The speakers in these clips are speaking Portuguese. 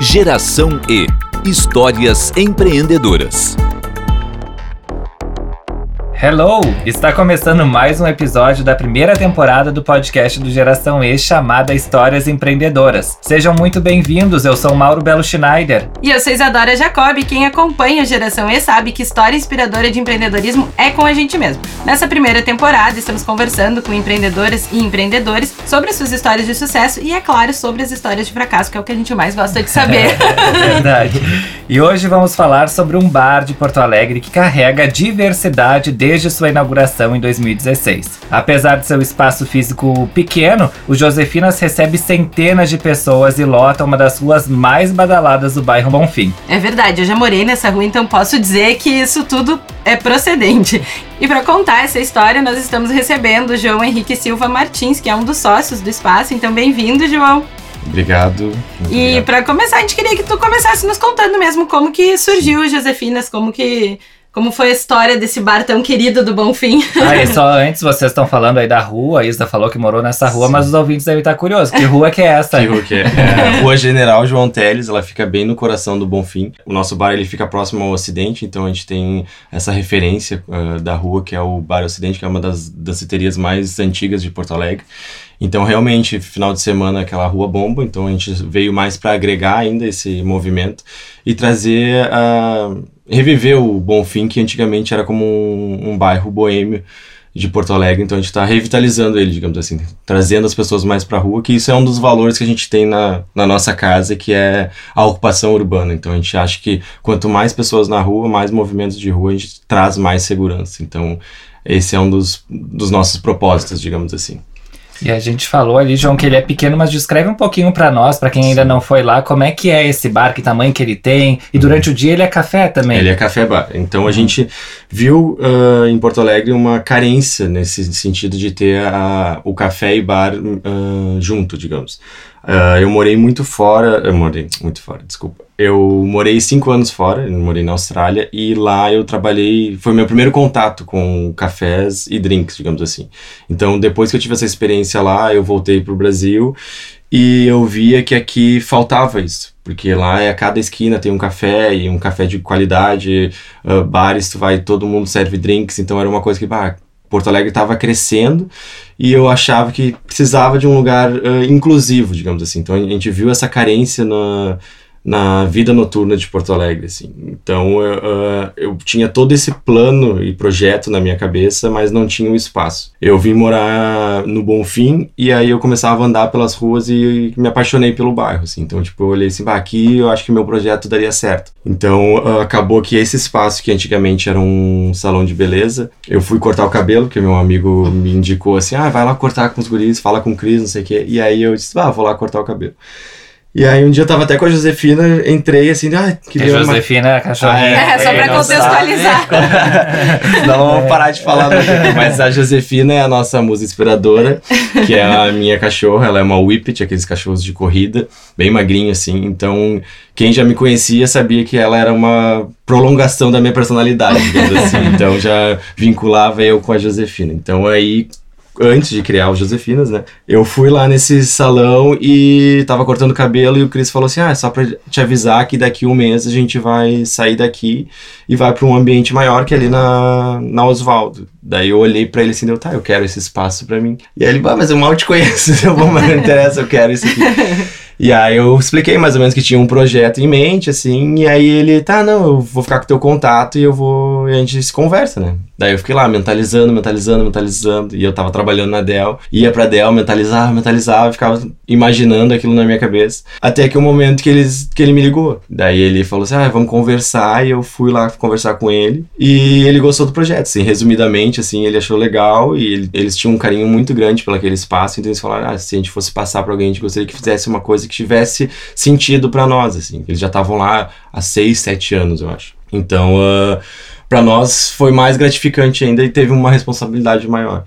Geração E Histórias empreendedoras. Hello! Está começando mais um episódio da primeira temporada do podcast do Geração E chamada Histórias Empreendedoras. Sejam muito bem-vindos, eu sou Mauro Belo Schneider. E eu sou Isadora Jacob, quem acompanha a Geração E sabe que história inspiradora de empreendedorismo é com a gente mesmo. Nessa primeira temporada, estamos conversando com empreendedoras e empreendedores sobre suas histórias de sucesso e, é claro, sobre as histórias de fracasso, que é o que a gente mais gosta de saber. É verdade. E hoje vamos falar sobre um bar de Porto Alegre que carrega diversidade de desde sua inauguração em 2016. Apesar de seu espaço físico pequeno, o Josefinas recebe centenas de pessoas e lota uma das ruas mais badaladas do bairro Bonfim. É verdade, eu já morei nessa rua, então posso dizer que isso tudo é procedente. E para contar essa história, nós estamos recebendo o João Henrique Silva Martins, que é um dos sócios do espaço. Então, bem-vindo, João. Obrigado. E para começar, a gente queria que tu começasse nos contando mesmo como que surgiu o Josefinas, como que como foi a história desse bar tão querido do Bonfim? Ah, e só antes, vocês estão falando aí da rua, a Isa falou que morou nessa rua, Sim. mas os ouvintes devem estar curiosos. Que rua que é essa? Que rua que é? é rua General João Teles, ela fica bem no coração do Bonfim. O nosso bar ele fica próximo ao Ocidente, então a gente tem essa referência uh, da rua, que é o Bar Ocidente, que é uma das danceterias mais antigas de Porto Alegre. Então, realmente, final de semana aquela rua bomba, então a gente veio mais para agregar ainda esse movimento e trazer a. Uh, reviver o Bonfim, que antigamente era como um, um bairro boêmio de Porto Alegre, então a gente está revitalizando ele, digamos assim, trazendo as pessoas mais para a rua, que isso é um dos valores que a gente tem na, na nossa casa, que é a ocupação urbana. Então a gente acha que quanto mais pessoas na rua, mais movimentos de rua, a gente traz mais segurança. Então esse é um dos, dos nossos propósitos, digamos assim. E a gente falou ali, João, que ele é pequeno, mas descreve um pouquinho para nós, para quem ainda não foi lá, como é que é esse bar, que tamanho que ele tem, e durante o dia ele é café também. Ele é café bar. Então a gente viu uh, em Porto Alegre uma carência nesse sentido de ter a, o café e bar uh, junto, digamos. Uh, eu morei muito fora, eu morei muito fora, desculpa. Eu morei cinco anos fora, morei na Austrália e lá eu trabalhei, foi meu primeiro contato com cafés e drinks, digamos assim. Então depois que eu tive essa experiência lá, eu voltei para o Brasil e eu via que aqui faltava isso, porque lá é a cada esquina tem um café e um café de qualidade, uh, bares tu vai, todo mundo serve drinks, então era uma coisa que, bah, Porto Alegre estava crescendo e eu achava que precisava de um lugar uh, inclusivo, digamos assim. Então a gente viu essa carência na, na vida noturna de Porto Alegre, assim. Então eu, uh, eu tinha todo esse plano e projeto na minha cabeça, mas não tinha o um espaço. Eu vim morar no Bonfim e aí eu começava a andar pelas ruas e me apaixonei pelo bairro, assim. Então tipo eu olhei assim, bah, aqui eu acho que meu projeto daria certo. Então uh, acabou que esse espaço que antigamente era um salão de beleza, eu fui cortar o cabelo, que meu amigo me indicou assim, ah, vai lá cortar com os guris, fala com o Cris, não sei o quê. E aí eu disse, ah, vou lá cortar o cabelo. E aí um dia eu tava até com a Josefina, entrei assim, ah, queria. A Josefina, uma... cachorrinha. Ah, é, é, só pra contextualizar. não vamos parar de falar, mas a Josefina é a nossa musa inspiradora, que é a minha cachorra, ela é uma Whippet, aqueles cachorros de corrida, bem magrinho assim. Então, quem já me conhecia sabia que ela era uma prolongação da minha personalidade, assim. Então já vinculava eu com a Josefina. Então aí antes de criar o Josefinas, né? Eu fui lá nesse salão e tava cortando cabelo e o Cris falou assim: Ah, é só pra te avisar que daqui um mês a gente vai sair daqui e vai para um ambiente maior que é ali na, na Osvaldo. Daí eu olhei para ele assim, deu, tá, eu quero esse espaço para mim. E aí ele, ah, mas eu mal te conheço, eu vou, mas não interessa, eu quero isso aqui. E aí eu expliquei mais ou menos que tinha um projeto em mente, assim, e aí ele, tá, não, eu vou ficar com teu contato e eu vou. E a gente se conversa, né? Daí eu fiquei lá mentalizando, mentalizando, mentalizando. E eu tava trabalhando na Dell, ia pra Dell, mentalizava, mentalizava, ficava imaginando aquilo na minha cabeça. Até que o um momento que, eles, que ele me ligou. Daí ele falou assim: ah, vamos conversar. E eu fui lá conversar com ele. E ele gostou do projeto, assim, resumidamente, assim, ele achou legal. E ele, eles tinham um carinho muito grande pelo aquele espaço. Então eles falaram: ah, se a gente fosse passar pra alguém, a gente gostaria que fizesse uma coisa que tivesse sentido para nós, assim. Eles já estavam lá há seis, sete anos, eu acho. Então. Uh, para nós foi mais gratificante ainda e teve uma responsabilidade maior.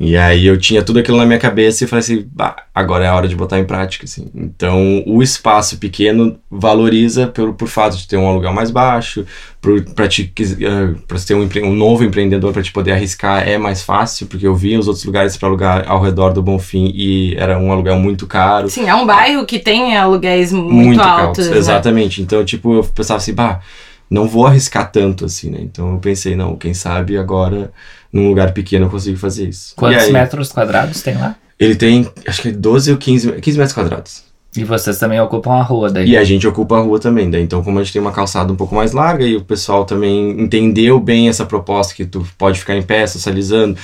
E aí eu tinha tudo aquilo na minha cabeça e falei assim, bah, agora é a hora de botar em prática, assim. Então, o espaço pequeno valoriza por, por fato de ter um aluguel mais baixo, para te para ter um, um novo empreendedor para te poder arriscar é mais fácil, porque eu via os outros lugares para alugar ao redor do Bonfim e era um aluguel muito caro. Sim, é um bairro que tem aluguéis muito, muito altos. Né? Exatamente. Então, tipo, eu pensava assim, bah, não vou arriscar tanto assim, né? Então eu pensei, não, quem sabe agora num lugar pequeno eu consigo fazer isso. Quantos aí, metros quadrados tem lá? Ele tem, acho que 12 ou 15, 15 metros quadrados. E vocês também ocupam a rua daí? E a gente ocupa a rua também, daí. Então, como a gente tem uma calçada um pouco mais larga e o pessoal também entendeu bem essa proposta que tu pode ficar em pé, socializando.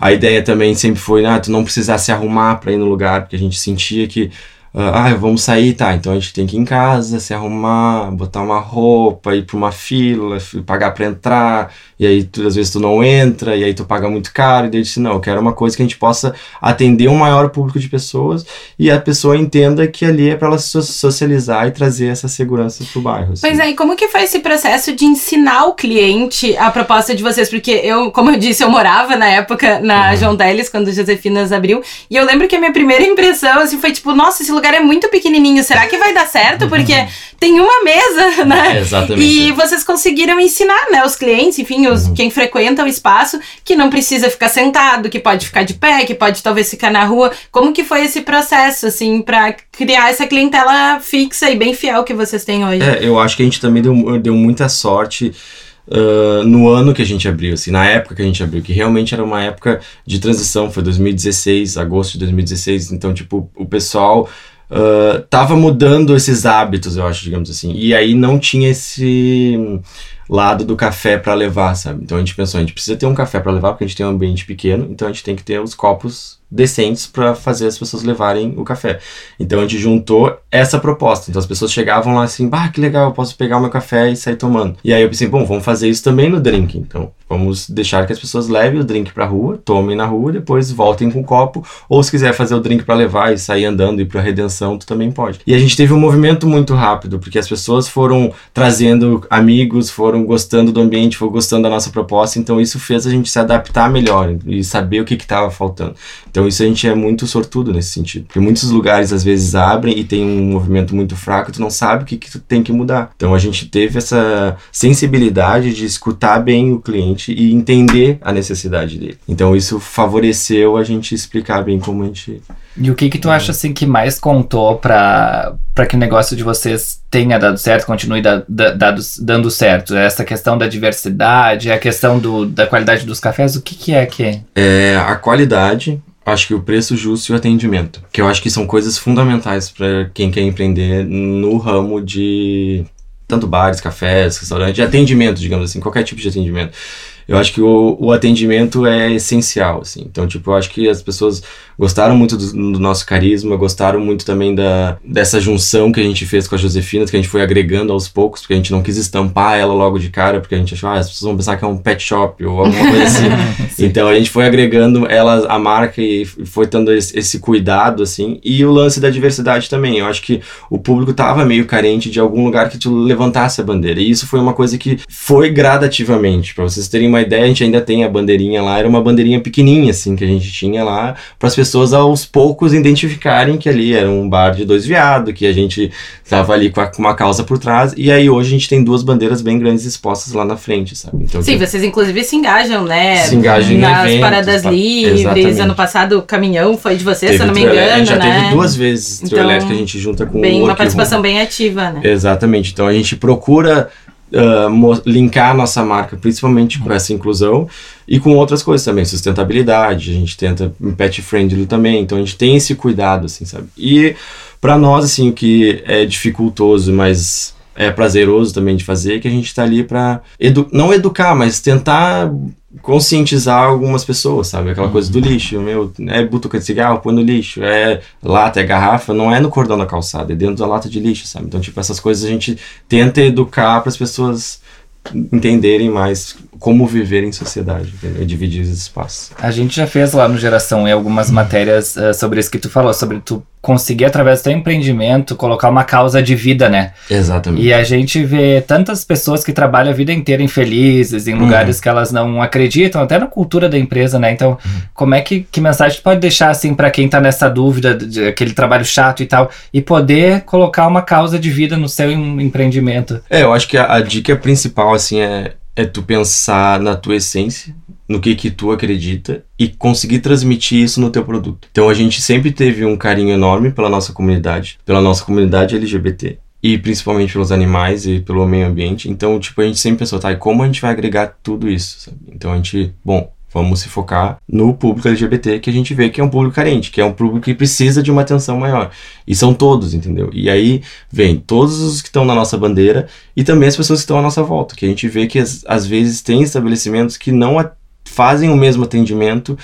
A ideia também sempre foi, ah, tu não precisar se arrumar para ir no lugar, porque a gente sentia que ah, ah, vamos sair, tá, então a gente tem que ir em casa, se arrumar, botar uma roupa, ir pra uma fila, pagar pra entrar, e aí tu, às vezes tu não entra, e aí tu paga muito caro, e daí disse, não, eu quero uma coisa que a gente possa atender um maior público de pessoas, e a pessoa entenda que ali é para ela se socializar e trazer essa segurança pro bairro. Assim. Pois é, e como que foi esse processo de ensinar o cliente a proposta de vocês? Porque eu, como eu disse, eu morava na época na uhum. João Teles, quando Josefinas abriu, e eu lembro que a minha primeira impressão, assim, foi tipo, nossa, esse lugar lugar é muito pequenininho, será que vai dar certo? Porque tem uma mesa, né? É, exatamente. E vocês conseguiram ensinar, né, os clientes, enfim, os, uhum. quem frequenta o espaço, que não precisa ficar sentado, que pode ficar de pé, que pode talvez ficar na rua. Como que foi esse processo, assim, para criar essa clientela fixa e bem fiel que vocês têm hoje? É, eu acho que a gente também deu, deu muita sorte Uh, no ano que a gente abriu, assim, na época que a gente abriu, que realmente era uma época de transição, foi 2016, agosto de 2016, então, tipo, o pessoal uh, tava mudando esses hábitos, eu acho, digamos assim. E aí não tinha esse lado do café para levar, sabe? Então a gente pensou, a gente precisa ter um café para levar porque a gente tem um ambiente pequeno, então a gente tem que ter os copos decentes para fazer as pessoas levarem o café. Então a gente juntou essa proposta. Então as pessoas chegavam lá assim, bah, que legal, eu posso pegar o meu café e sair tomando. E aí eu pensei, bom, vamos fazer isso também no drink. Então vamos deixar que as pessoas levem o drink para rua, tomem na rua, depois voltem com o copo, ou se quiser fazer o drink para levar e sair andando e para redenção, tu também pode. E a gente teve um movimento muito rápido, porque as pessoas foram trazendo amigos, foram gostando do ambiente, foram gostando da nossa proposta, então isso fez a gente se adaptar melhor e saber o que estava faltando. Então isso a gente é muito sortudo nesse sentido. Porque muitos lugares às vezes abrem e tem um movimento muito fraco, tu não sabe o que, que tu tem que mudar. Então a gente teve essa sensibilidade de escutar bem o cliente e entender a necessidade dele. Então isso favoreceu a gente explicar bem como a gente e o que que tu acha assim que mais contou para para que o negócio de vocês tenha dado certo, continue da, da, dado, dando certo? Essa questão da diversidade, a questão do, da qualidade dos cafés, o que que é que é a qualidade, acho que o preço justo e o atendimento, que eu acho que são coisas fundamentais para quem quer empreender no ramo de tanto bares, cafés, restaurantes, de atendimento, digamos assim, qualquer tipo de atendimento eu acho que o, o atendimento é essencial, assim. Então, tipo, eu acho que as pessoas gostaram muito do, do, nosso carisma, gostaram muito também da, dessa junção que a gente fez com a Josefina, que a gente foi agregando aos poucos, porque a gente não quis estampar ela logo de cara, porque a gente achou, ah, as pessoas vão pensar que é um pet shop ou alguma coisa assim. então, a gente foi agregando ela, a marca e foi tendo esse, esse, cuidado, assim. E o lance da diversidade também. Eu acho que o público tava meio carente de algum lugar que tu levantasse a bandeira. E isso foi uma coisa que foi gradativamente, para vocês terem uma ideia, a gente ainda tem a bandeirinha lá, era uma bandeirinha pequenininha, assim, que a gente tinha lá, para as pessoas aos poucos identificarem que ali era um bar de dois viados, que a gente estava ali com, a, com, uma causa por trás, e aí hoje a gente tem duas bandeiras bem grandes expostas lá na frente, sabe? Então, Sim, que... vocês inclusive se engajam, né? Se engajam Nas eventos, paradas tá? livres, Exatamente. ano passado o caminhão foi de vocês, teve se eu não me engano, A gente já né? teve duas vezes então, trio elétrico, a gente junta com bem, Uma participação bem ativa, né? Exatamente, então a gente procura uh, linkar nossa marca, principalmente com essa inclusão e com outras coisas também, sustentabilidade, a gente tenta pet friendly também, então a gente tem esse cuidado, assim, sabe? E para nós, assim, o que é dificultoso, mas é prazeroso também de fazer, é que a gente está ali para edu não educar, mas tentar conscientizar algumas pessoas, sabe? Aquela coisa do lixo, meu, é butuca de cigarro, põe no lixo, é lata, é garrafa, não é no cordão da calçada, é dentro da lata de lixo, sabe? Então, tipo, essas coisas a gente tenta educar para as pessoas entenderem mais como viver em sociedade, entendeu? dividir os espaços. A gente já fez lá no Geração E algumas matérias uh, sobre isso que tu falou, sobre tu conseguir, através do teu empreendimento, colocar uma causa de vida, né? Exatamente. E a gente vê tantas pessoas que trabalham a vida inteira infelizes, em lugares uhum. que elas não acreditam, até na cultura da empresa, né? Então, uhum. como é que, que mensagem tu pode deixar, assim, para quem tá nessa dúvida, de, de, aquele trabalho chato e tal, e poder colocar uma causa de vida no seu empreendimento? É, eu acho que a, a dica principal, assim, é, é tu pensar na tua essência, no que que tu acredita e conseguir transmitir isso no teu produto. Então a gente sempre teve um carinho enorme pela nossa comunidade, pela nossa comunidade LGBT e principalmente pelos animais e pelo meio ambiente. Então, tipo, a gente sempre pensou, tá, e como a gente vai agregar tudo isso, sabe? Então a gente, bom, vamos se focar no público LGBT que a gente vê que é um público carente, que é um público que precisa de uma atenção maior. E são todos, entendeu? E aí vem todos os que estão na nossa bandeira e também as pessoas que estão à nossa volta, que a gente vê que às vezes tem estabelecimentos que não fazem o mesmo atendimento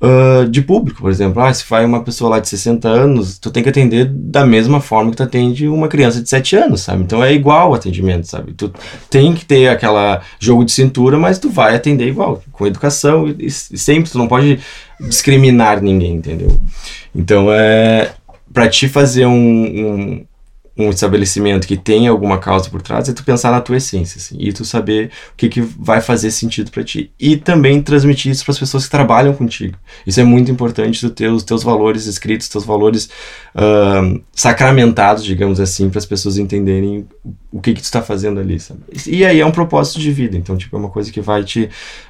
uh, de público, por exemplo. Ah, se vai uma pessoa lá de 60 anos, tu tem que atender da mesma forma que tu atende uma criança de 7 anos, sabe? Então é igual o atendimento, sabe? Tu tem que ter aquela jogo de cintura, mas tu vai atender igual, com educação e, e sempre, tu não pode discriminar ninguém, entendeu? Então é para te fazer um, um um estabelecimento que tem alguma causa por trás é tu pensar na tua essência assim, e tu saber o que, que vai fazer sentido para ti e também transmitir isso para as pessoas que trabalham contigo isso é muito importante tu ter os teus valores escritos teus valores uh, sacramentados digamos assim para as pessoas entenderem o que que tu está fazendo ali sabe? e aí é um propósito de vida então tipo é uma coisa que vai te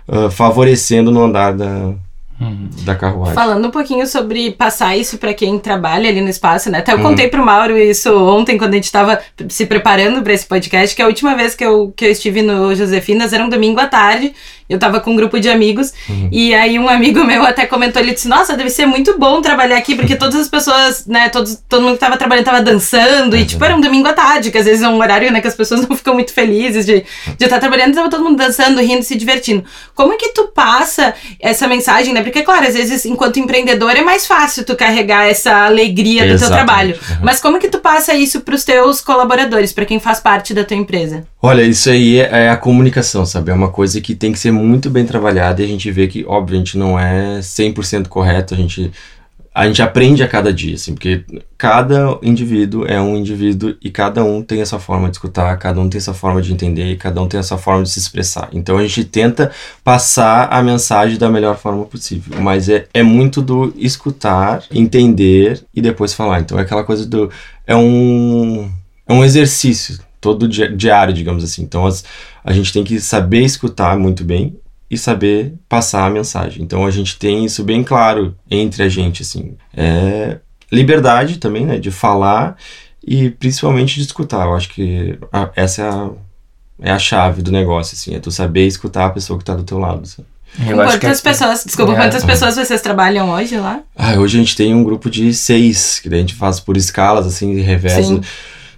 uh, favorecendo no andar da Uhum. da carruagem. Falando um pouquinho sobre passar isso para quem trabalha ali no espaço, né? Até eu uhum. contei pro Mauro isso ontem, quando a gente estava se preparando para esse podcast, que a última vez que eu, que eu estive no Josefinas era um domingo à tarde eu tava com um grupo de amigos uhum. e aí um amigo meu até comentou, ele disse, nossa, deve ser muito bom trabalhar aqui, porque todas as pessoas, né, todos, todo mundo que tava trabalhando tava dançando e tipo, era um domingo à tarde, que às vezes é um horário, né, que as pessoas não ficam muito felizes de, de estar trabalhando, tava todo mundo dançando, rindo, se divertindo. Como é que tu passa essa mensagem, né, porque claro, às vezes enquanto empreendedor é mais fácil tu carregar essa alegria do Exatamente. teu trabalho, uhum. mas como é que tu passa isso pros teus colaboradores, para quem faz parte da tua empresa? Olha, isso aí é, é a comunicação, sabe, é uma coisa que tem que ser muito bem trabalhada e a gente vê que, óbvio, a gente não é 100% correto, a gente, a gente aprende a cada dia, assim, porque cada indivíduo é um indivíduo e cada um tem a sua forma de escutar, cada um tem a sua forma de entender e cada um tem a sua forma de se expressar. Então a gente tenta passar a mensagem da melhor forma possível, mas é, é muito do escutar, entender e depois falar. Então é aquela coisa do. É um, é um exercício todo diário, digamos assim. Então as, a gente tem que saber escutar muito bem e saber passar a mensagem. Então a gente tem isso bem claro entre a gente, assim. É liberdade também, né, de falar e principalmente de escutar. Eu acho que a, essa é a, é a chave do negócio, assim, é tu saber escutar a pessoa que está do teu lado, sabe? Eu quantas é, pessoas, desculpa, é, quantas pessoas vocês trabalham hoje lá? Ah, hoje a gente tem um grupo de seis, que daí a gente faz por escalas, assim, de revés. Sim.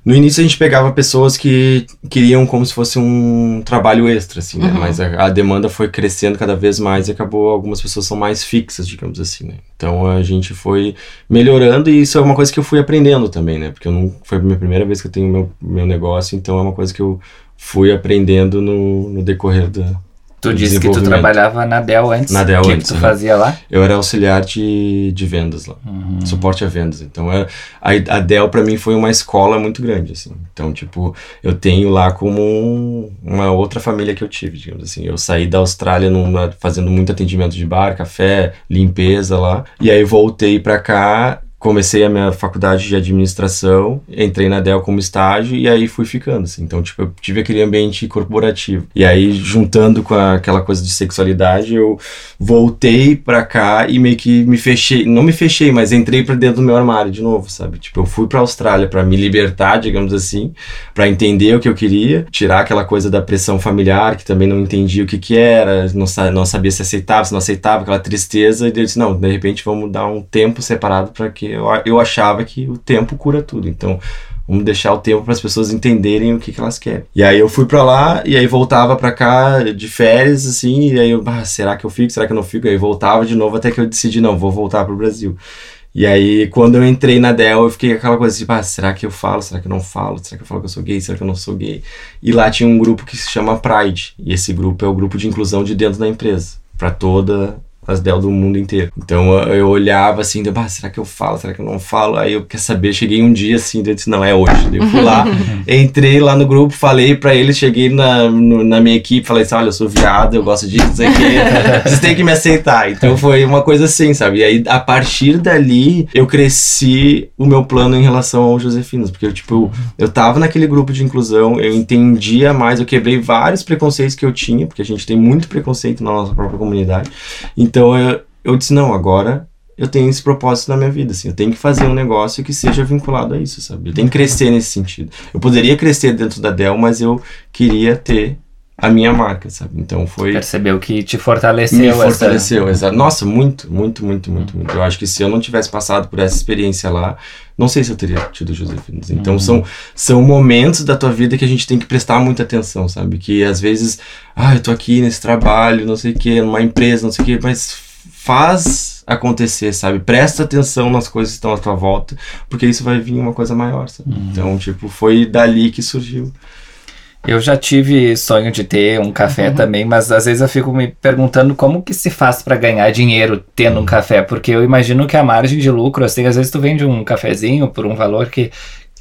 No início a gente pegava pessoas que queriam como se fosse um trabalho extra, assim, né? Uhum. Mas a, a, demanda foi crescendo cada vez mais e acabou, algumas pessoas são mais fixas, digamos assim, né? Então a gente foi melhorando e isso é uma coisa que eu fui aprendendo também, né? Porque eu não, foi a minha primeira vez que eu tenho meu, meu negócio, então é uma coisa que eu fui aprendendo no, no decorrer da, Tu disse que tu trabalhava na Dell antes. Na Dell antes. O que tu fazia lá? Eu era auxiliar de, de vendas lá. Uhum. Suporte a vendas. Então, a, a Dell para mim foi uma escola muito grande, assim. Então, tipo, eu tenho lá como um, uma outra família que eu tive, digamos assim. Eu saí da Austrália numa, fazendo muito atendimento de bar, café, limpeza lá. E aí voltei para cá comecei a minha faculdade de administração, entrei na Dell como estágio e aí fui ficando, assim. Então, tipo, eu tive aquele ambiente corporativo. E aí, juntando com a, aquela coisa de sexualidade, eu voltei pra cá e meio que me fechei, não me fechei, mas entrei pra dentro do meu armário de novo, sabe? Tipo, eu fui pra Austrália para me libertar, digamos assim, para entender o que eu queria, tirar aquela coisa da pressão familiar, que também não entendia o que que era, não, não sabia se aceitava, se não aceitava, aquela tristeza, e eu disse, não, de repente vamos dar um tempo separado para que eu, eu achava que o tempo cura tudo. Então, vamos deixar o tempo para as pessoas entenderem o que, que elas querem. E aí eu fui para lá e aí voltava para cá de férias assim, e aí eu, ah, será que eu fico? Será que eu não fico? E aí voltava de novo até que eu decidi não, vou voltar para o Brasil. E aí, quando eu entrei na Dell, eu fiquei aquela coisa tipo, ah, será que eu falo? Será que eu não falo? Será que eu falo que eu sou gay? Será que eu não sou gay? E lá tinha um grupo que se chama Pride. E esse grupo é o grupo de inclusão de dentro da empresa. para toda as Dell do mundo inteiro. Então eu olhava assim, ah, será que eu falo? Será que eu não falo? Aí eu quer saber, cheguei um dia assim, eu disse, não, é hoje. eu fui lá, entrei lá no grupo, falei para eles, cheguei na, no, na minha equipe, falei assim, olha, eu sou viado, eu gosto disso, isso aqui, vocês têm que me aceitar. Então foi uma coisa assim, sabe? E aí, a partir dali, eu cresci o meu plano em relação ao Josefinos, porque eu, tipo, eu tava naquele grupo de inclusão, eu entendia mais, eu quebrei vários preconceitos que eu tinha, porque a gente tem muito preconceito na nossa própria comunidade. Então eu, eu disse, não, agora eu tenho esse propósito na minha vida, assim, eu tenho que fazer um negócio que seja vinculado a isso, sabe? Eu tenho que crescer nesse sentido. Eu poderia crescer dentro da Dell, mas eu queria ter a minha marca, sabe? Então foi. Percebeu que te fortaleceu. Me fortaleceu, essa... exato. Nossa, muito, muito, muito, muito, muito. Eu acho que se eu não tivesse passado por essa experiência lá, não sei se eu teria tido Josefinas. Então uhum. são, são momentos da tua vida que a gente tem que prestar muita atenção, sabe? Que às vezes, ah, eu tô aqui nesse trabalho, não sei o quê, numa empresa, não sei o quê, mas faz acontecer, sabe? Presta atenção nas coisas que estão à tua volta, porque isso vai vir uma coisa maior, sabe? Uhum. Então, tipo, foi dali que surgiu. Eu já tive sonho de ter um café uhum. também, mas às vezes eu fico me perguntando como que se faz para ganhar dinheiro tendo um café, porque eu imagino que a margem de lucro, assim, às vezes tu vende um cafezinho por um valor que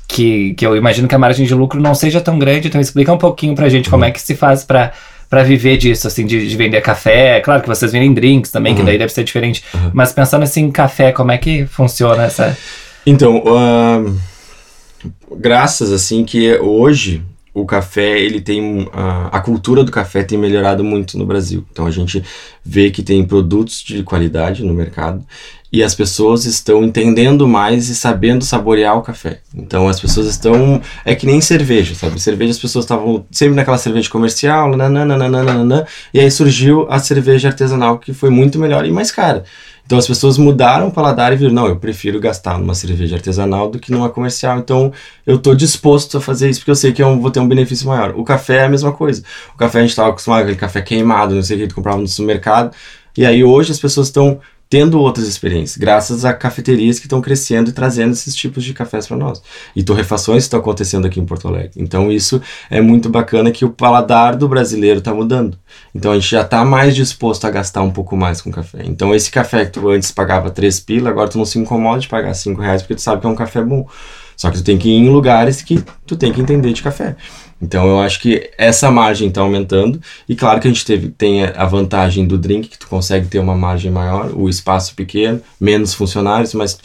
que, que eu imagino que a margem de lucro não seja tão grande, então explica um pouquinho pra gente uhum. como é que se faz para para viver disso, assim, de, de, vender café. Claro que vocês vendem drinks também, uhum. que daí deve ser diferente. Uhum. Mas pensando assim, em café, como é que funciona essa. Então, uh, graças assim que hoje o café, ele tem a, a, cultura do café tem melhorado muito no Brasil. Então a gente vê que tem produtos de qualidade no mercado e as pessoas estão entendendo mais e sabendo saborear o café. Então as pessoas estão é que nem cerveja, sabe? Cerveja as pessoas estavam sempre naquela cerveja comercial, nananana, e aí surgiu a cerveja artesanal que foi muito melhor e mais cara. Então as pessoas mudaram o paladar e viram, não, eu prefiro gastar numa cerveja artesanal do que numa comercial. Então eu estou disposto a fazer isso porque eu sei que eu vou ter um benefício maior. O café é a mesma coisa. O café a gente estava acostumado com aquele café queimado, não sei o que, gente comprava no supermercado. E aí hoje as pessoas estão tendo outras experiências, graças a cafeterias que estão crescendo e trazendo esses tipos de cafés para nós. E torrefações estão acontecendo aqui em Porto Alegre. Então isso é muito bacana que o paladar do brasileiro está mudando. Então a gente já está mais disposto a gastar um pouco mais com café. Então esse café que tu antes pagava 3 pila, agora tu não se incomoda de pagar 5 reais porque tu sabe que é um café bom. Só que tu tem que ir em lugares que tu tem que entender de café. Então eu acho que essa margem está aumentando e claro que a gente teve, tem a vantagem do drink que tu consegue ter uma margem maior, o espaço pequeno, menos funcionários, mas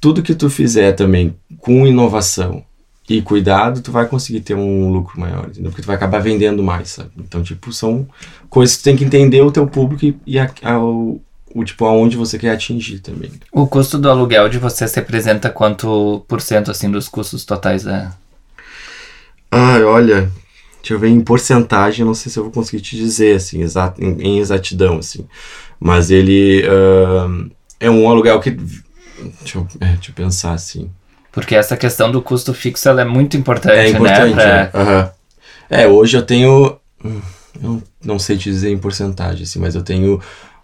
tudo que tu fizer também com inovação e cuidado, tu vai conseguir ter um lucro maior, entendeu? Porque tu vai acabar vendendo mais, sabe? Então, tipo, são coisas que tu tem que entender o teu público e, e a, a, o, o tipo aonde você quer atingir também. O custo do aluguel de vocês representa quanto por cento assim dos custos totais da ah, olha, deixa eu ver em porcentagem, não sei se eu vou conseguir te dizer, assim, exato, em, em exatidão, assim. Mas ele uh, é um aluguel que... Deixa eu, é, deixa eu pensar, assim. Porque essa questão do custo fixo, ela é muito importante, é importante, né? Pra... É, uhum. é, hoje eu tenho... Hum, eu não sei te dizer em porcentagem, assim, mas eu tenho...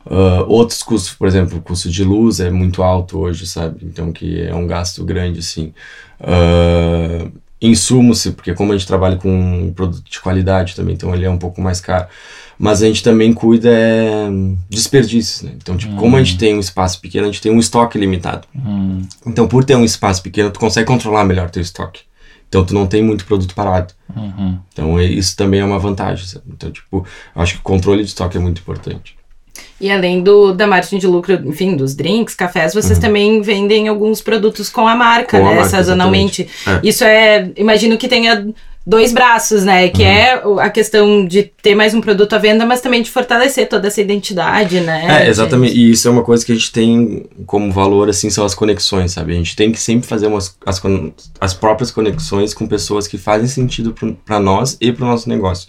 Uh, outros custos, por exemplo, o custo de luz é muito alto hoje, sabe? Então que é um gasto grande, assim. Uh, insumos, porque como a gente trabalha com um produto de qualidade também, então ele é um pouco mais caro. Mas a gente também cuida é, desperdícios, né? Então, tipo, como a gente hum. tem um espaço pequeno, a gente tem um estoque limitado. Hum. Então, por ter um espaço pequeno, tu consegue controlar melhor teu estoque. Então, tu não tem muito produto parado. Uhum. Então, é, isso também é uma vantagem. Sabe? Então, tipo, acho que o controle de estoque é muito importante. E além do, da margem de lucro, enfim, dos drinks, cafés, vocês uhum. também vendem alguns produtos com a marca, com né? A marca, sazonalmente. É. Isso é, imagino que tenha dois braços, né? Que uhum. é a questão de ter mais um produto à venda, mas também de fortalecer toda essa identidade, né? É, exatamente. E isso é uma coisa que a gente tem como valor, assim, são as conexões, sabe? A gente tem que sempre fazer umas, as, as próprias conexões com pessoas que fazem sentido para nós e para o nosso negócio.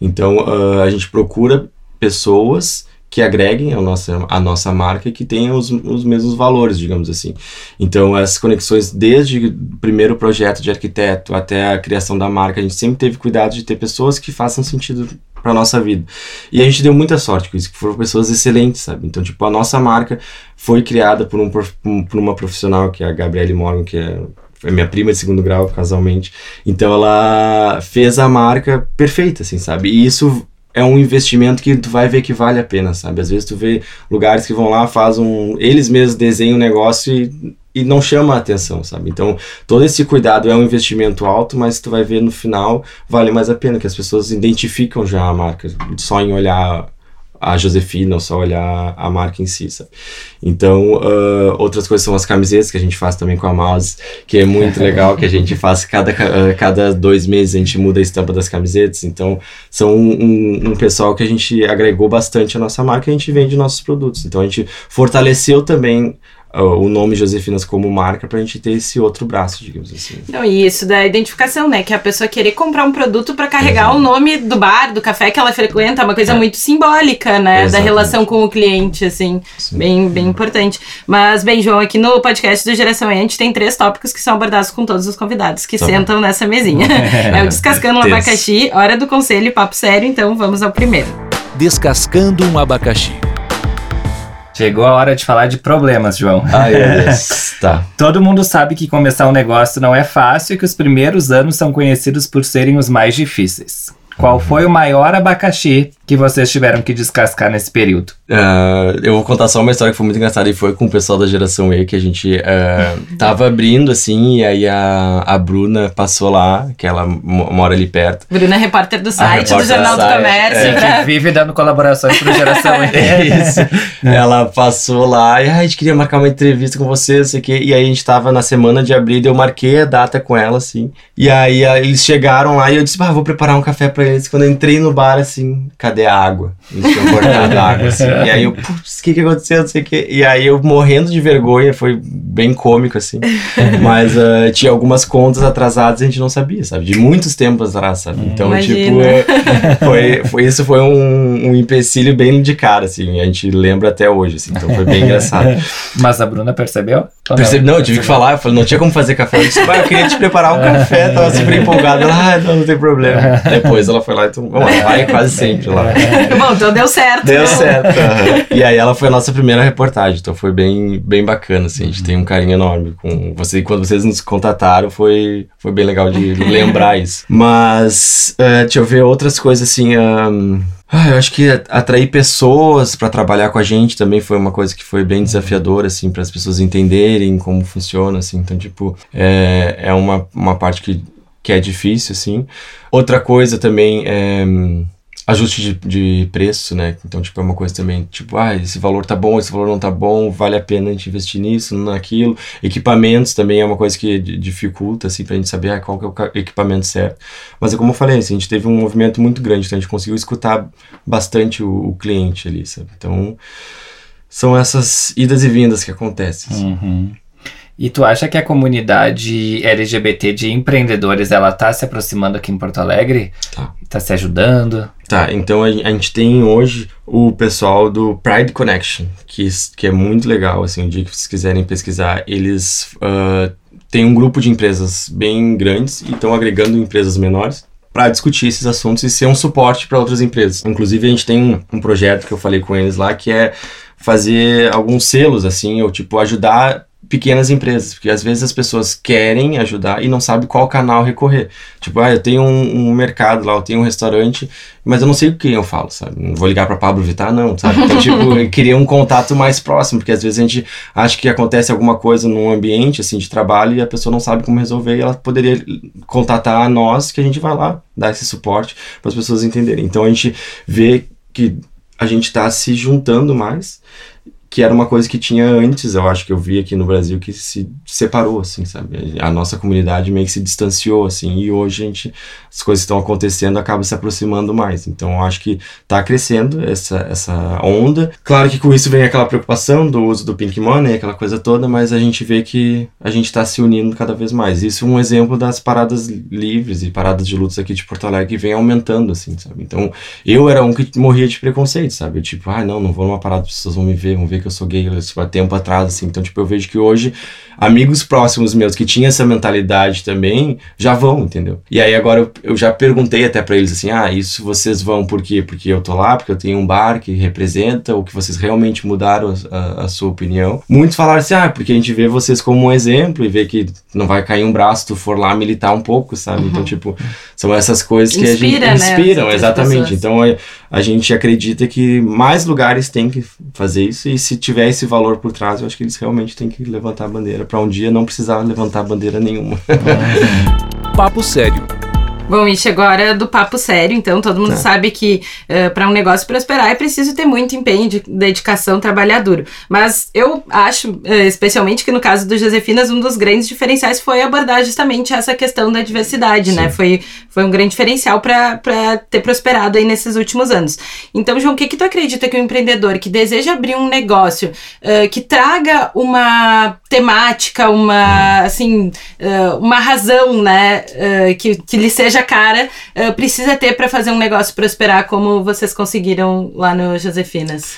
Então, uh, a gente procura pessoas que agreguem a nossa, a nossa marca e que tenham os, os mesmos valores, digamos assim. Então, as conexões, desde o primeiro projeto de arquiteto até a criação da marca, a gente sempre teve cuidado de ter pessoas que façam sentido pra nossa vida. E a gente deu muita sorte com isso, que foram pessoas excelentes, sabe? Então, tipo, a nossa marca foi criada por, um, por uma profissional, que é a Gabriele Morgan, que é foi minha prima de segundo grau, casualmente. Então ela fez a marca perfeita, assim, sabe? E isso é um investimento que tu vai ver que vale a pena, sabe? Às vezes tu vê lugares que vão lá, faz um, eles mesmos desenham um negócio e, e não chama a atenção, sabe? Então, todo esse cuidado é um investimento alto, mas tu vai ver no final vale mais a pena, que as pessoas identificam já a marca, só em olhar a Josefina, ou só olhar a marca em si, sabe? Então, uh, outras coisas são as camisetas que a gente faz também com a Mouse, que é muito legal, que a gente faz cada, uh, cada dois meses a gente muda a estampa das camisetas. Então, são um, um pessoal que a gente agregou bastante a nossa marca e a gente vende nossos produtos. Então, a gente fortaleceu também o nome Josefinas como marca pra gente ter esse outro braço, digamos assim. Não, e isso da identificação, né? Que a pessoa querer comprar um produto para carregar Exato. o nome do bar, do café que ela frequenta, é uma coisa é. muito simbólica, né? Exatamente. Da relação com o cliente, assim. Sim. Bem, bem importante. Mas, bem, João, aqui no podcast do Geração E, a gente tem três tópicos que são abordados com todos os convidados que tá sentam bom. nessa mesinha. é o Descascando um Abacaxi, Hora do Conselho e Papo Sério, então vamos ao primeiro. Descascando um Abacaxi. Chegou a hora de falar de problemas, João. Ai, yes. tá. Todo mundo sabe que começar um negócio não é fácil e que os primeiros anos são conhecidos por serem os mais difíceis. Qual foi o maior abacaxi que vocês tiveram que descascar nesse período? Uh, eu vou contar só uma história que foi muito engraçada e foi com o pessoal da geração E que a gente uh, tava abrindo assim e aí a, a Bruna passou lá, que ela mora ali perto. Bruna é repórter do site, repórter do Jornal do, do Comércio. É, pra... Que vive dando colaborações pro Geração E. é isso. ela passou lá e ah, a gente queria marcar uma entrevista com você, não sei o quê. E aí a gente tava na semana de abril, eu marquei a data com ela, assim. E aí eles chegaram lá e eu disse, ah, vou preparar um café pra eles. Quando eu entrei no bar, assim, cadê a água? Eles tinham cortado a água, assim. E aí eu, putz, o que que aconteceu? Não sei o que. E aí eu morrendo de vergonha, foi bem cômico, assim. Mas uh, tinha algumas contas atrasadas e a gente não sabia, sabe? De muitos tempos atrás, sabe? Então, Imagina. tipo, foi, foi, isso foi um, um empecilho bem de cara, assim. A gente lembra até hoje, assim. Então foi bem engraçado. Mas a Bruna percebeu? Percebe, não, eu tive que falar, eu falei, não tinha como fazer café. Eu disse, eu queria te preparar um café, tava super empolgada. Ela, ah, não, não tem problema. Depois ela foi lá e então, vai quase sempre lá. Bom, então deu certo. Deu certo. Uhum. E aí ela foi a nossa primeira reportagem, então foi bem, bem bacana, assim. A gente tem um carinho enorme com você. E quando vocês nos contataram, foi, foi bem legal de lembrar isso. Mas, uh, deixa eu ver outras coisas assim. Um, ah, eu acho que atrair pessoas para trabalhar com a gente também foi uma coisa que foi bem desafiadora, assim, para as pessoas entenderem como funciona, assim. Então, tipo, é, é uma, uma parte que, que é difícil, assim. Outra coisa também é ajuste de, de preço, né? Então, tipo, é uma coisa também, tipo, ah, esse valor tá bom, esse valor não tá bom, vale a pena a gente investir nisso, naquilo. Equipamentos também é uma coisa que dificulta, assim, pra gente saber ah, qual que é o equipamento certo. Mas é como eu falei, assim, a gente teve um movimento muito grande, então a gente conseguiu escutar bastante o, o cliente ali, sabe? Então, são essas idas e vindas que acontecem. Assim. Uhum. E tu acha que a comunidade LGBT de empreendedores ela tá se aproximando aqui em Porto Alegre? Tá. Tá se ajudando? Tá, então a, a gente tem hoje o pessoal do Pride Connection, que, que é muito legal, assim, o dia que vocês quiserem pesquisar, eles uh, têm um grupo de empresas bem grandes e estão agregando empresas menores para discutir esses assuntos e ser um suporte para outras empresas. Inclusive, a gente tem um, um projeto que eu falei com eles lá, que é fazer alguns selos, assim, ou tipo, ajudar pequenas empresas, porque às vezes as pessoas querem ajudar e não sabem qual canal recorrer. Tipo, ah, eu tenho um, um, mercado lá, eu tenho um restaurante, mas eu não sei com quem eu falo, sabe? Não vou ligar para Pablo Vittar, não, sabe? Então, tipo, eu queria um contato mais próximo, porque às vezes a gente acha que acontece alguma coisa num ambiente, assim, de trabalho e a pessoa não sabe como resolver e ela poderia contatar a nós, que a gente vai lá dar esse suporte para as pessoas entenderem. Então, a gente vê que a gente está se juntando mais que era uma coisa que tinha antes, eu acho que eu vi aqui no Brasil, que se separou, assim, sabe? A nossa comunidade meio que se distanciou, assim, e hoje a gente, as coisas estão acontecendo, acaba se aproximando mais. Então, eu acho que está crescendo essa, essa onda. Claro que com isso vem aquela preocupação do uso do Pink Money, aquela coisa toda, mas a gente vê que a gente está se unindo cada vez mais. Isso é um exemplo das paradas livres e paradas de lutas aqui de Porto Alegre que vem aumentando, assim, sabe? Então, eu era um que morria de preconceito, sabe? Eu, tipo, ah, não, não vou numa parada, as pessoas vão me ver, vão ver que eu sou gay, tipo, há tempo atrás, assim. Então, tipo, eu vejo que hoje amigos próximos meus que tinham essa mentalidade também já vão, entendeu? E aí agora eu, eu já perguntei até para eles assim: ah, isso vocês vão por quê? Porque eu tô lá, porque eu tenho um bar que representa, ou que vocês realmente mudaram a, a, a sua opinião. Muitos falaram assim: ah, porque a gente vê vocês como um exemplo e vê que não vai cair um braço se tu for lá militar um pouco, sabe? Então, uhum. Então, tipo, são essas coisas que Inspira, a gente. Né, inspiram, exatamente. Então a, a gente acredita que mais lugares têm que fazer isso, e se tiver esse valor por trás, eu acho que eles realmente têm que levantar a bandeira para um dia não precisar levantar bandeira nenhuma. Papo sério Bom, e chegou a hora do papo sério, então todo mundo tá. sabe que uh, eh, para um negócio prosperar é preciso ter muito empenho, de dedicação, trabalhar duro. Mas eu acho, uh, especialmente que no caso do Josefinas, um dos grandes diferenciais foi abordar justamente essa questão da diversidade, né? Sim. né? Foi, foi um grande diferencial para ter prosperado aí nesses últimos anos. Então, João, o que, que tu acredita que um empreendedor que deseja abrir um negócio uh, que traga uma temática, uma, assim, uma razão, né, que, que lhe seja cara uh, precisa ter para fazer um negócio prosperar como vocês conseguiram lá no Josefinas?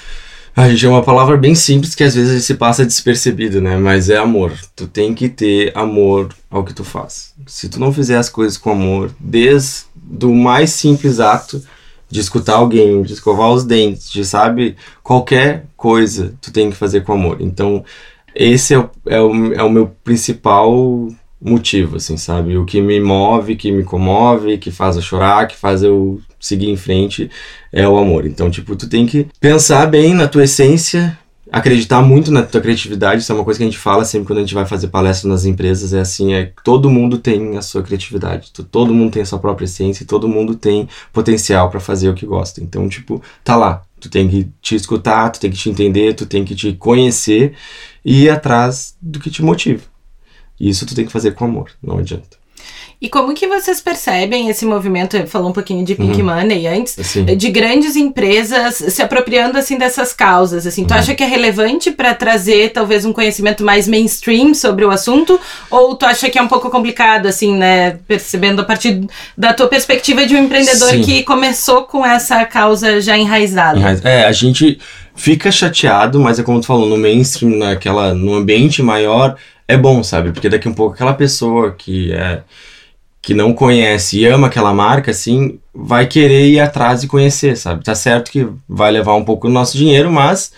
A gente é uma palavra bem simples que às vezes se passa despercebido, né? Mas é amor. Tu tem que ter amor ao que tu faz. Se tu não fizer as coisas com amor, desde o mais simples ato de escutar alguém, de escovar os dentes, de sabe qualquer coisa, tu tem que fazer com amor. Então, esse é o, é o, é o meu principal motivo, assim, sabe? O que me move, que me comove, que faz eu chorar, que faz eu seguir em frente é o amor. Então, tipo, tu tem que pensar bem na tua essência, acreditar muito na tua criatividade. Isso é uma coisa que a gente fala sempre quando a gente vai fazer palestra nas empresas. É assim, é todo mundo tem a sua criatividade, todo mundo tem a sua própria essência e todo mundo tem potencial para fazer o que gosta. Então, tipo, tá lá. Tu tem que te escutar, tu tem que te entender, tu tem que te conhecer e ir atrás do que te motiva. E isso tu tem que fazer com amor, não adianta. E como que vocês percebem esse movimento, falou um pouquinho de Pink uhum. Money antes, de grandes empresas se apropriando assim dessas causas, assim, uhum. tu acha que é relevante para trazer talvez um conhecimento mais mainstream sobre o assunto ou tu acha que é um pouco complicado assim, né, percebendo a partir da tua perspectiva de um empreendedor Sim. que começou com essa causa já enraizada? É, a gente fica chateado, mas é como tu falou, no mainstream, naquela no ambiente maior, é bom, sabe? Porque daqui um pouco aquela pessoa que é que não conhece e ama aquela marca, assim, vai querer ir atrás e conhecer, sabe? Tá certo que vai levar um pouco do nosso dinheiro, mas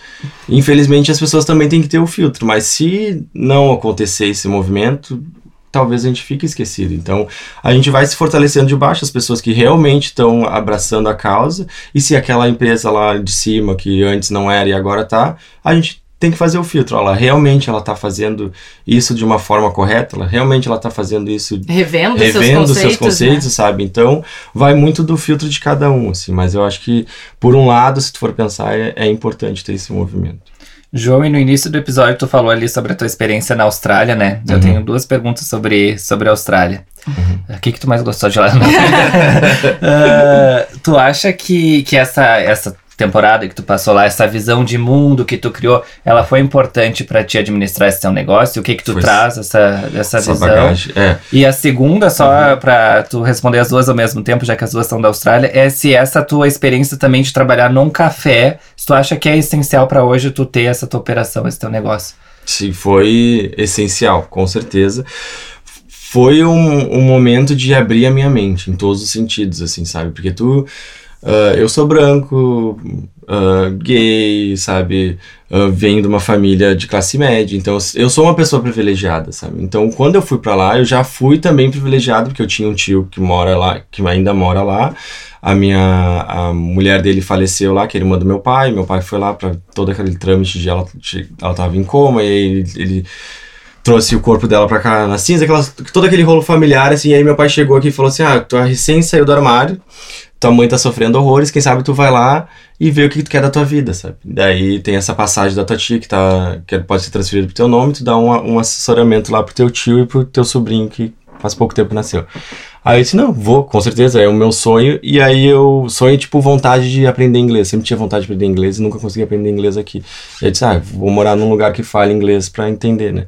infelizmente as pessoas também têm que ter o filtro. Mas se não acontecer esse movimento, talvez a gente fique esquecido. Então, a gente vai se fortalecendo de baixo as pessoas que realmente estão abraçando a causa, e se aquela empresa lá de cima, que antes não era e agora tá, a gente tem que fazer o filtro. Ela realmente ela está fazendo isso de uma forma correta? Ela realmente ela está fazendo isso revendo, revendo seus conceitos, seus conceitos né? sabe? Então vai muito do filtro de cada um, assim. Mas eu acho que por um lado, se tu for pensar, é, é importante ter esse movimento. João, e no início do episódio tu falou ali sobre a tua experiência na Austrália, né? Eu uhum. tenho duas perguntas sobre, sobre a Austrália. Uhum. O que, que tu mais gostou de lá? uh, tu acha que, que essa, essa temporada que tu passou lá, essa visão de mundo que tu criou, ela foi importante para te administrar esse teu negócio? O que que tu foi traz essa, essa, essa visão? Bagagem, é. E a segunda, só uhum. para tu responder as duas ao mesmo tempo, já que as duas são da Austrália, é se essa tua experiência também de trabalhar num café, se tu acha que é essencial para hoje tu ter essa tua operação, esse teu negócio? Sim, foi essencial, com certeza foi um, um momento de abrir a minha mente em todos os sentidos, assim, sabe? Porque tu Uh, eu sou branco, uh, gay, sabe? Uh, venho de uma família de classe média, então eu sou uma pessoa privilegiada, sabe? Então quando eu fui para lá, eu já fui também privilegiado, porque eu tinha um tio que mora lá, que ainda mora lá. A minha a mulher dele faleceu lá, que é irmã do meu pai. Meu pai foi lá para todo aquele trâmite de ela, de, ela tava em coma, e ele, ele trouxe o corpo dela pra cá na cinza, aquela, todo aquele rolo familiar, assim, e aí meu pai chegou aqui e falou assim, ah, tu recém saiu do armário, tua mãe tá sofrendo horrores, quem sabe tu vai lá e vê o que tu quer da tua vida, sabe? Daí tem essa passagem da tua tia que, tá, que pode ser transferida pro teu nome, tu dá um, um assessoramento lá pro teu tio e pro teu sobrinho que faz pouco tempo nasceu. Aí eu disse, não, vou, com certeza, é o meu sonho. E aí eu sonho, tipo, vontade de aprender inglês. Sempre tinha vontade de aprender inglês e nunca consegui aprender inglês aqui. E eu disse, ah, vou morar num lugar que fale inglês para entender, né?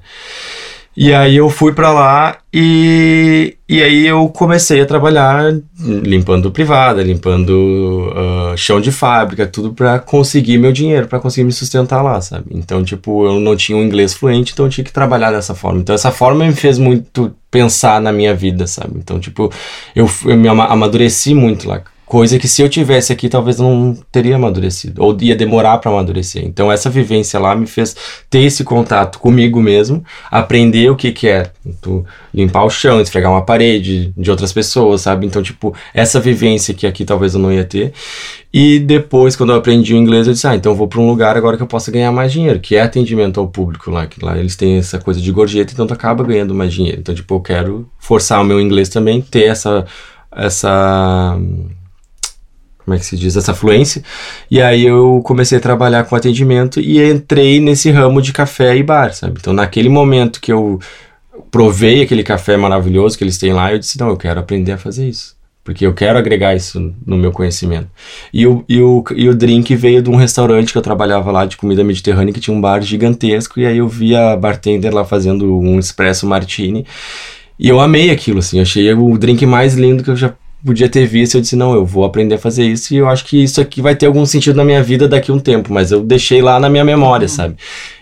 E aí eu fui pra lá e, e aí eu comecei a trabalhar limpando privada, limpando uh, chão de fábrica, tudo pra conseguir meu dinheiro, pra conseguir me sustentar lá, sabe? Então, tipo, eu não tinha um inglês fluente, então eu tinha que trabalhar dessa forma. Então, essa forma me fez muito pensar na minha vida, sabe? Então, tipo, eu, eu me ama- amadureci muito lá. Coisa que se eu tivesse aqui, talvez não teria amadurecido. Ou ia demorar para amadurecer. Então, essa vivência lá me fez ter esse contato comigo mesmo, aprender o que que é tu limpar o chão, esfregar uma parede de outras pessoas, sabe? Então, tipo, essa vivência que aqui talvez eu não ia ter. E depois, quando eu aprendi o inglês, eu disse, ah, então eu vou para um lugar agora que eu possa ganhar mais dinheiro, que é atendimento ao público lá, que lá eles têm essa coisa de gorjeta, então tu acaba ganhando mais dinheiro. Então, tipo, eu quero forçar o meu inglês também, ter essa essa como é que se diz, essa fluência. E aí eu comecei a trabalhar com atendimento e entrei nesse ramo de café e bar, sabe? Então naquele momento que eu provei aquele café maravilhoso que eles têm lá, eu disse, não, eu quero aprender a fazer isso. Porque eu quero agregar isso no meu conhecimento. E o, e, o, e o drink veio de um restaurante que eu trabalhava lá de comida mediterrânea, que tinha um bar gigantesco, e aí eu vi a bartender lá fazendo um espresso martini. E eu amei aquilo, assim, achei o drink mais lindo que eu já podia ter visto, eu disse, não, eu vou aprender a fazer isso e eu acho que isso aqui vai ter algum sentido na minha vida daqui a um tempo, mas eu deixei lá na minha memória, sabe?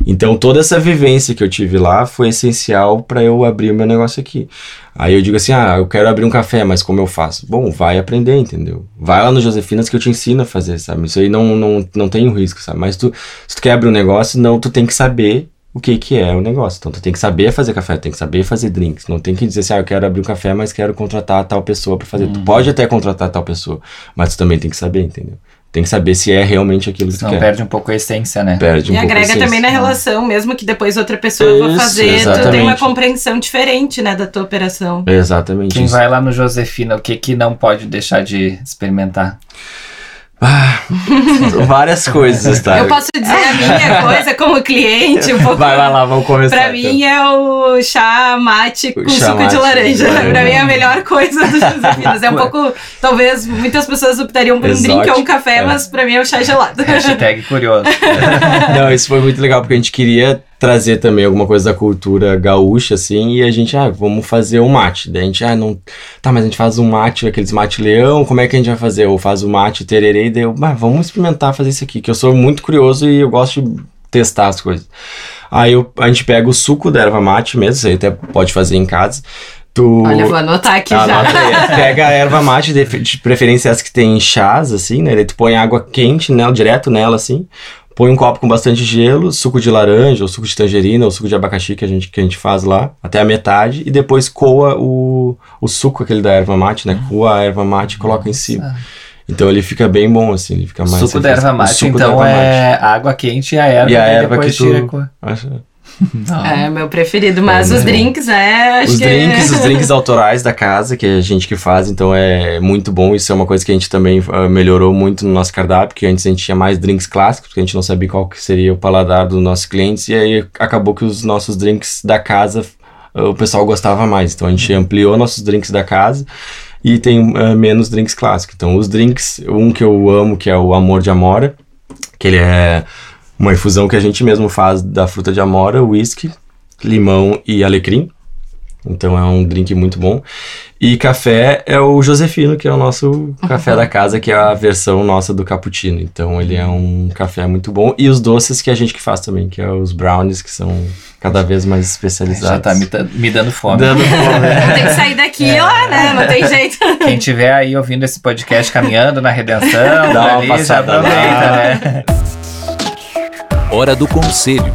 Então toda essa vivência que eu tive lá foi essencial para eu abrir o meu negócio aqui. Aí eu digo assim, ah, eu quero abrir um café, mas como eu faço? Bom, vai aprender, entendeu? Vai lá no Josefinas que eu te ensino a fazer, sabe? Isso aí não, não, não tem um risco, sabe? Mas tu, se tu quer abrir um negócio, não, tu tem que saber o que que é o negócio. Então tu tem que saber fazer café, tem que saber fazer drinks. Não tem que dizer assim, ah, eu quero abrir um café, mas quero contratar tal pessoa para fazer. Tu pode até contratar tal pessoa, mas tu também tem que saber, entendeu? Tem que saber se é realmente aquilo que tu quer. perde um pouco a essência, né? Perde um E pouco agrega a também na essência. relação, mesmo que depois outra pessoa vá Isso, fazer, tu tem uma exatamente. compreensão diferente, né, da tua operação. Exatamente Quem isso. vai lá no Josefina, o que que não pode deixar de experimentar? Ah, várias coisas, tá? Eu posso dizer a minha coisa como cliente, um pouco. Vai, vai lá, vamos começar. Pra então. mim é o chá mate com chá suco mate de laranja. de laranja. pra mim é a melhor coisa do Josefinas. É um pouco, talvez muitas pessoas optariam por um drink Exótico, ou um café, é. mas pra mim é o chá gelado. Hashtag curioso. Não, isso foi muito legal, porque a gente queria trazer também alguma coisa da cultura gaúcha, assim, e a gente, ah, vamos fazer um mate. Daí a gente, ah, não. Tá, mas a gente faz um mate, aqueles mate leão, como é que a gente vai fazer? Ou faz o mate tererê, e daí eu, ah, vamos experimentar fazer isso aqui, que eu sou muito curioso e eu gosto de testar as coisas. Aí eu- a gente pega o suco da erva mate mesmo, aí até pode fazer em casa. Tu... Olha, vou anotar aqui já. Anota aí. Pega a erva mate, de, de preferência as que tem chás, assim, né? Daí tu põe água quente nela, direto nela, assim. Põe um copo com bastante gelo, suco de laranja, ou suco de tangerina, ou suco de abacaxi que a gente, que a gente faz lá, até a metade. E depois coa o, o suco, aquele da erva mate, né? Coa a erva mate e coloca em cima. Então ele fica bem bom, assim, ele fica mais... suco da erva mate, então é água quente e a erva, E a daí erva que tu- tira com- Não. É meu preferido, mas É, os né? drinks, é, Os que drinks, os drinks autorais da casa, que é a gente que faz, então é muito bom. Isso é uma coisa que a gente também ah, melhorou muito no nosso cardápio, porque antes a gente tinha mais drinks clássicos, porque a gente não sabia qual que seria o paladar dos nossos clientes, e aí acabou que os nossos drinks da casa ah, o pessoal gostava mais. Então a gente ampliou nossos drinks da casa e tem ah, menos drinks clássicos. Então os drinks, um que eu amo, que é o Amor de Amora, que ele é uma infusão que a gente mesmo faz da fruta de amora, whisky, limão e alecrim. Então é um drink muito bom. E café é o Josefino, que é o nosso café da casa, que é a versão nossa do cappuccino. Então ele é um café muito bom. E os doces que a gente que faz também, que é os brownies, que são cada vez mais especializados. Já tá me, me dando fome. dando fome. Ter que sair daqui É. lá, né? Não tem jeito. Quem tiver aí ouvindo esse podcast caminhando na redenção, Dá uma ali, já passada aproveita, lá. né? Hora do conselho.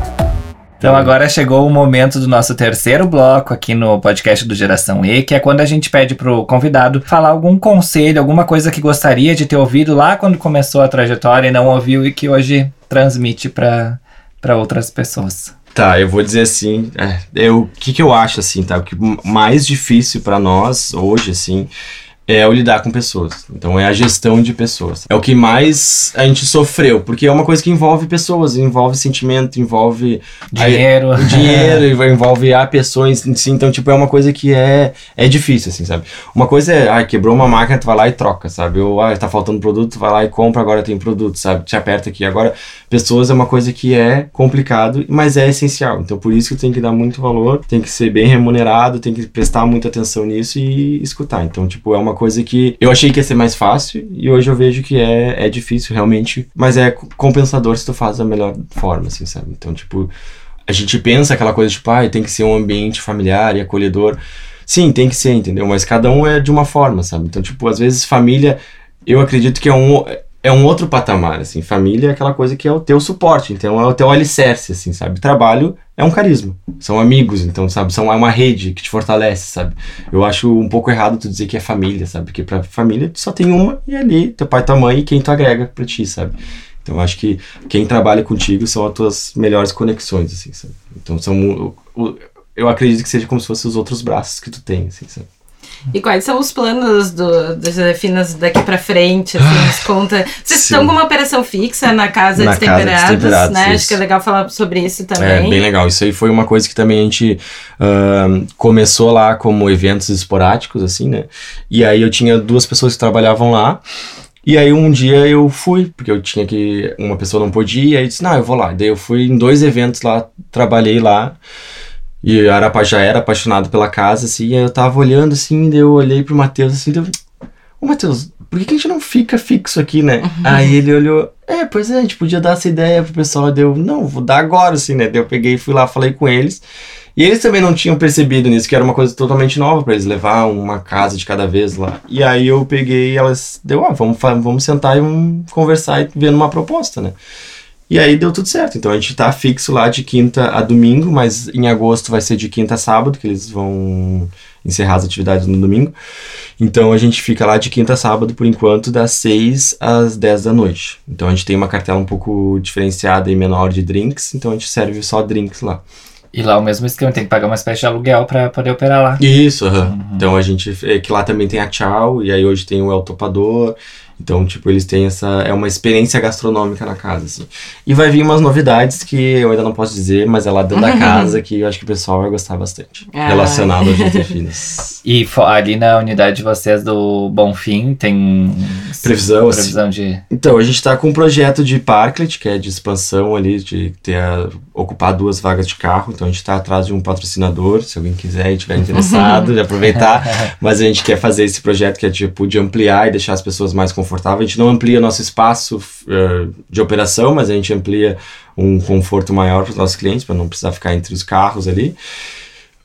Então agora chegou o momento do nosso terceiro bloco aqui no podcast do Geração E, que é quando a gente pede pro convidado falar algum conselho, alguma coisa que gostaria de ter ouvido lá quando começou a trajetória e não ouviu e que hoje transmite para para outras pessoas. Tá, eu vou dizer assim, é, eu, o que que eu acho assim, tá? O que mais difícil pra nós hoje, assim, é o lidar com pessoas. Então é a gestão de pessoas. É o que mais a gente sofreu, porque é uma coisa que envolve pessoas, envolve sentimento, envolve Dinheiro. o dinheiro, envolve a pessoa em si. Então, tipo, é uma coisa que é, é difícil, assim, sabe? Uma coisa é, ah, quebrou uma máquina, tu vai lá e troca, sabe? Ou, ah, tá faltando produto, tu vai lá e compra, agora tem produto, sabe? Te aperta aqui. Agora, pessoas é uma coisa que é complicado, mas é essencial. Então, por isso que tem que dar muito valor, tem que ser bem remunerado, tem que prestar muita atenção nisso e escutar. Então, tipo, é uma coisa que eu achei que ia ser mais fácil e hoje eu vejo que é, é difícil realmente, mas é compensador se tu faz da melhor forma, assim, sabe? Então, tipo, a gente pensa aquela coisa tipo, ah, tem que ser um ambiente familiar e acolhedor. Sim, tem que ser, entendeu? Mas cada um é de uma forma, sabe? Então, tipo, às vezes família, eu acredito que é um é um outro patamar, assim. Família é aquela coisa que é o teu suporte, então é o teu alicerce, assim, sabe? Trabalho é um carisma, são amigos, então, sabe? São é uma rede que te fortalece, sabe? Eu acho um pouco errado tu dizer que é família, sabe? Porque pra família tu só tem uma e ali teu pai, tua mãe e quem tu agrega pra ti, sabe? Então, acho que quem trabalha contigo são as tuas melhores conexões, assim, sabe? Então, são... Eu acredito que seja como se fossem os outros braços que tu tem, assim, sabe? E quais são os planos do, das Josefinas daqui pra frente? Assim, nos conta. Vocês Sim. estão com uma operação fixa na Casa Na dos Casa Temperados, Destemperados, né? Acho que é legal falar sobre isso É, também. bem legal. Isso aí foi uma coisa que também a gente ahn, começou lá como eventos esporádicos, assim, né? E aí eu tinha duas pessoas que trabalhavam lá. E aí um dia eu fui, porque eu tinha que. Uma pessoa não podia, e aí eu disse, não, eu vou lá. Daí eu fui em dois eventos lá, trabalhei lá. E eu era, já era apaixonado pela casa, assim, e aí eu tava olhando assim, daí eu olhei pro Matheus assim, deu. Ô Matheus, por que, que a gente não fica fixo aqui, né? Aí ele olhou, é, pois é, a gente podia dar essa ideia pro pessoal. Deu, não, vou dar agora, assim, né? Daí eu peguei, fui lá, falei com eles. E eles também não tinham percebido nisso, que era uma coisa totalmente nova pra eles levar uma casa de cada vez lá. E aí eu peguei e elas, deu, ah, vamos, vamos sentar e vamos conversar e ver numa proposta, né? E aí deu tudo certo. Então a gente tá fixo lá de quinta a domingo, mas em agosto vai ser de quinta a sábado, que eles vão encerrar as atividades no domingo. Então a gente fica lá de quinta a sábado por enquanto, das 6 às 10 da noite. Então a gente tem uma cartela um pouco diferenciada e menor de drinks, então a gente serve só drinks lá. E lá o mesmo esquema, tem que pagar uma espécie de aluguel pra poder operar lá. Isso, aham. Então a gente. É que lá também tem a Tchau, e aí hoje tem o El Topador. Então, tipo, eles têm essa. É uma experiência gastronômica na casa, assim. E vai vir umas novidades que eu ainda não posso dizer, mas é lá dentro da casa que eu acho que o pessoal vai gostar bastante. Ah. Relacionado aos Josefinas. E ali na unidade de vocês do Bonfim tem Previsão, assim. previsão de. Então, a gente tá com um projeto de parklet, que é de expansão ali, de ter a- ocupar duas vagas de carro. Então a gente tá atrás de um patrocinador, se alguém quiser e tiver interessado, de aproveitar. Mas a gente quer fazer esse projeto que é tipo de ampliar e deixar as pessoas mais confortáveis. A gente não amplia nosso espaço eh, de operação, mas a gente amplia um conforto maior para os nossos clientes, para não precisar ficar entre os carros ali.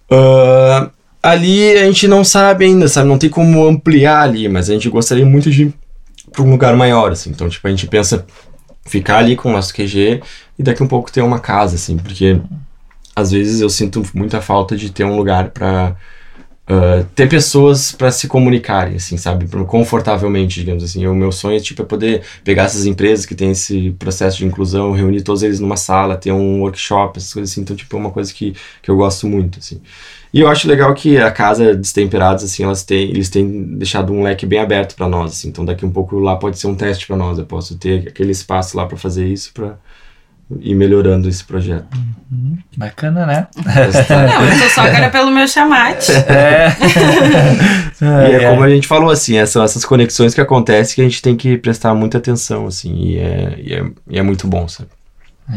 Ah, ali a gente não sabe ainda, sabe? Não tem como ampliar ali, mas a gente gostaria muito de ir para um lugar maior, assim. Então, tipo, a gente pensa ficar ali com o nosso QG e daqui um pouco ter uma casa, assim, porque às vezes eu sinto muita falta de ter um lugar para ter pessoas para se comunicarem, assim, sabe, confortavelmente, digamos assim. O meu sonho é tipo é poder pegar essas empresas que têm esse processo de inclusão, reunir todos eles numa sala, ter um workshop, essas coisas assim. Então, tipo, é uma coisa que, que eu gosto muito, assim. E eu acho legal que a casa Destemperados, assim, elas têm, eles têm deixado um leque bem aberto para nós, assim. Então, daqui um pouco lá pode ser um teste para nós. Eu posso ter aquele espaço lá para fazer isso, para ir melhorando esse projeto. Bacana, né? Não, eu só agora pelo meu chamate. É. E é como a gente falou, assim, é- são essas conexões que acontecem que a gente tem que prestar muita atenção, assim, e é, e é, e é muito bom, sabe?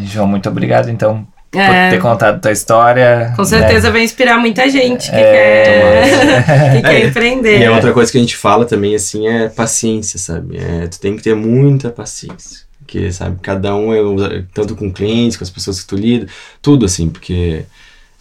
João, muito obrigado, então, por É. ter contado tua história. Com né? certeza vai inspirar muita gente que É, quer, que quer É, empreender. E a outra coisa que a gente fala também, assim, é paciência, sabe? É, tu tem que ter muita paciência. Porque, sabe, cada um é, um- tanto com clientes, com as pessoas que tu lida, tudo, assim, porque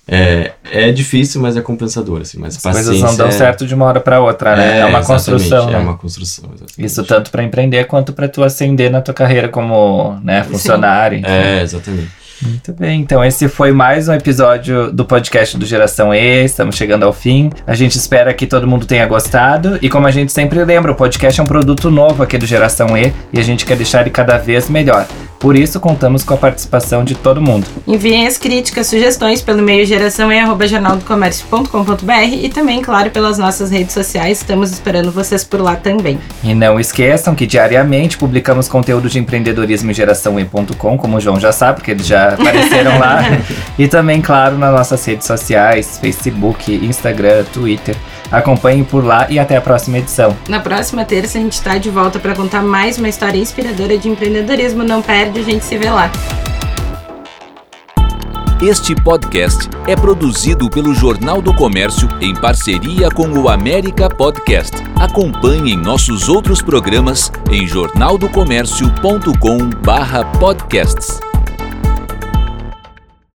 é, é difícil, mas é compensador, assim, mas As paciência coisas não dão é, certo de uma hora pra outra, né? É, uma exatamente, construção, É né? uma construção, exatamente. Isso tanto pra empreender quanto pra tu ascender na tua carreira como né, funcionário. enfim. É, exatamente. Muito bem, então esse foi mais um episódio do podcast do Geração E. Estamos chegando ao fim. A gente espera que todo mundo tenha gostado. E como a gente sempre lembra, o podcast é um produto novo aqui do Geração E e a gente quer deixar ele cada vez melhor. Por isso, contamos com a participação de todo mundo. Enviem as críticas, sugestões pelo e-mail geraçãoe.jornaldocomércio.com.br e também, claro, pelas nossas redes sociais. Estamos esperando vocês por lá também. E não esqueçam que diariamente publicamos conteúdo de empreendedorismo em geraçãoe.com, como o João já sabe, porque eles já apareceram lá. e também, claro, nas nossas redes sociais, Facebook, Instagram, Twitter. Acompanhem por lá e até a próxima edição. Na próxima terça a gente está de volta para contar mais uma história inspiradora de empreendedorismo. Não perde, a gente se vê lá. Este podcast é produzido pelo Jornal do Comércio em parceria com o América Podcast. Acompanhe nossos outros programas em jornaldocomércio.com/podcasts.